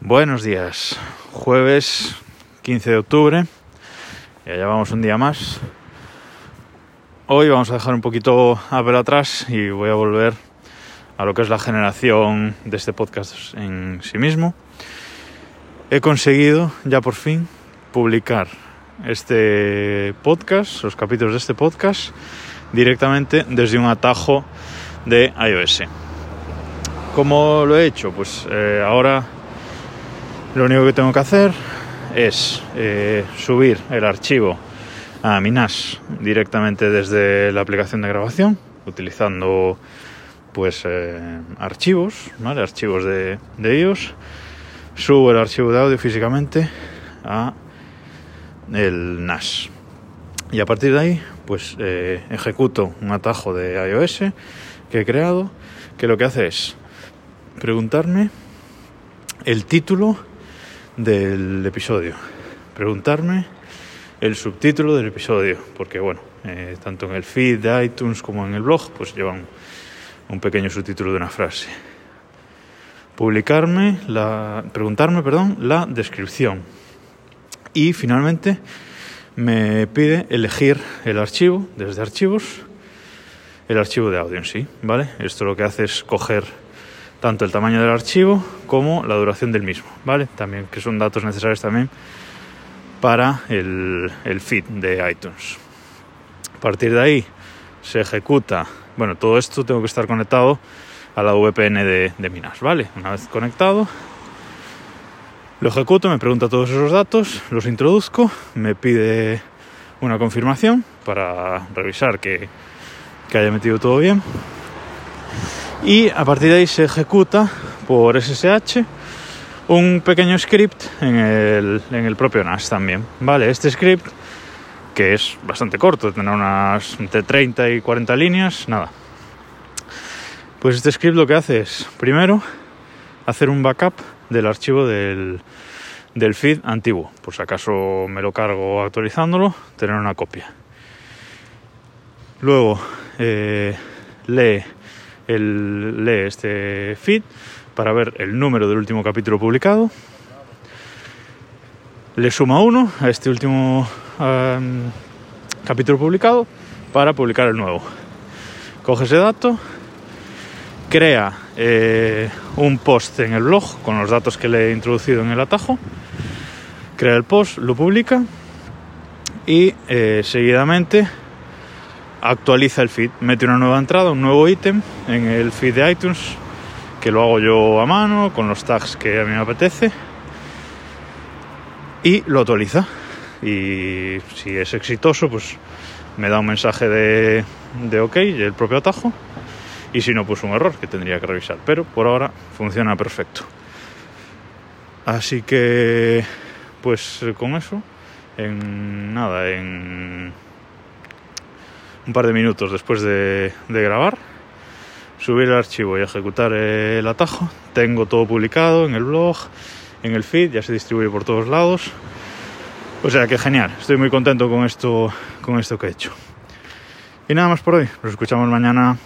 Buenos días, jueves 15 de octubre, ya llevamos un día más. Hoy vamos a dejar un poquito a ver atrás y voy a volver a lo que es la generación de este podcast en sí mismo. He conseguido ya por fin publicar este podcast, los capítulos de este podcast, directamente desde un atajo de iOS. ¿Cómo lo he hecho? Pues eh, ahora lo único que tengo que hacer es eh, subir el archivo a mi NAS directamente desde la aplicación de grabación, utilizando pues eh, archivos, ¿vale? archivos de, de iOS. Subo el archivo de audio físicamente a el NAS. Y a partir de ahí, pues eh, ejecuto un atajo de iOS que he creado, que lo que hace es preguntarme el título del episodio, preguntarme el subtítulo del episodio, porque bueno, eh, tanto en el feed de iTunes como en el blog, pues llevan un pequeño subtítulo de una frase. Publicarme, la, preguntarme, perdón, la descripción. Y finalmente me pide elegir el archivo, desde archivos, el archivo de audio en sí, ¿vale? Esto lo que hace es coger tanto el tamaño del archivo como la duración del mismo, ¿vale? También que son datos necesarios también para el, el feed de iTunes. A partir de ahí se ejecuta, bueno, todo esto tengo que estar conectado a la VPN de, de Minas, ¿vale? Una vez conectado, lo ejecuto, me pregunta todos esos datos, los introduzco, me pide una confirmación para revisar que, que haya metido todo bien y a partir de ahí se ejecuta por SSH un pequeño script en el, en el propio NAS también. Vale, este script que es bastante corto, tendrá unas entre 30 y 40 líneas, nada. Pues este script lo que hace es, primero, hacer un backup del archivo del, del feed antiguo, por si acaso me lo cargo actualizándolo, tener una copia. Luego eh, lee él lee este feed para ver el número del último capítulo publicado. Le suma uno a este último capítulo publicado para publicar el nuevo. Coge ese dato, crea eh, un post en el blog con los datos que le he introducido en el atajo, crea el post, lo publica y eh, seguidamente actualiza el feed, mete una nueva entrada, un nuevo ítem en el feed de iTunes, que lo hago yo a mano, con los tags que a mí me apetece, y lo actualiza. Y si es exitoso, pues me da un mensaje de, de OK, el propio atajo, y si no, pues un error que tendría que revisar. Pero por ahora funciona perfecto. Así que, pues con eso, en nada, en un par de minutos después de, grabar, subir el archivo y ejecutar el atajo. Tengo todo publicado en el blog, en el feed, ya se distribuye por todos lados. O sea que genial, estoy muy contento con esto, con esto que he hecho. Y nada más por hoy, nos escuchamos mañana.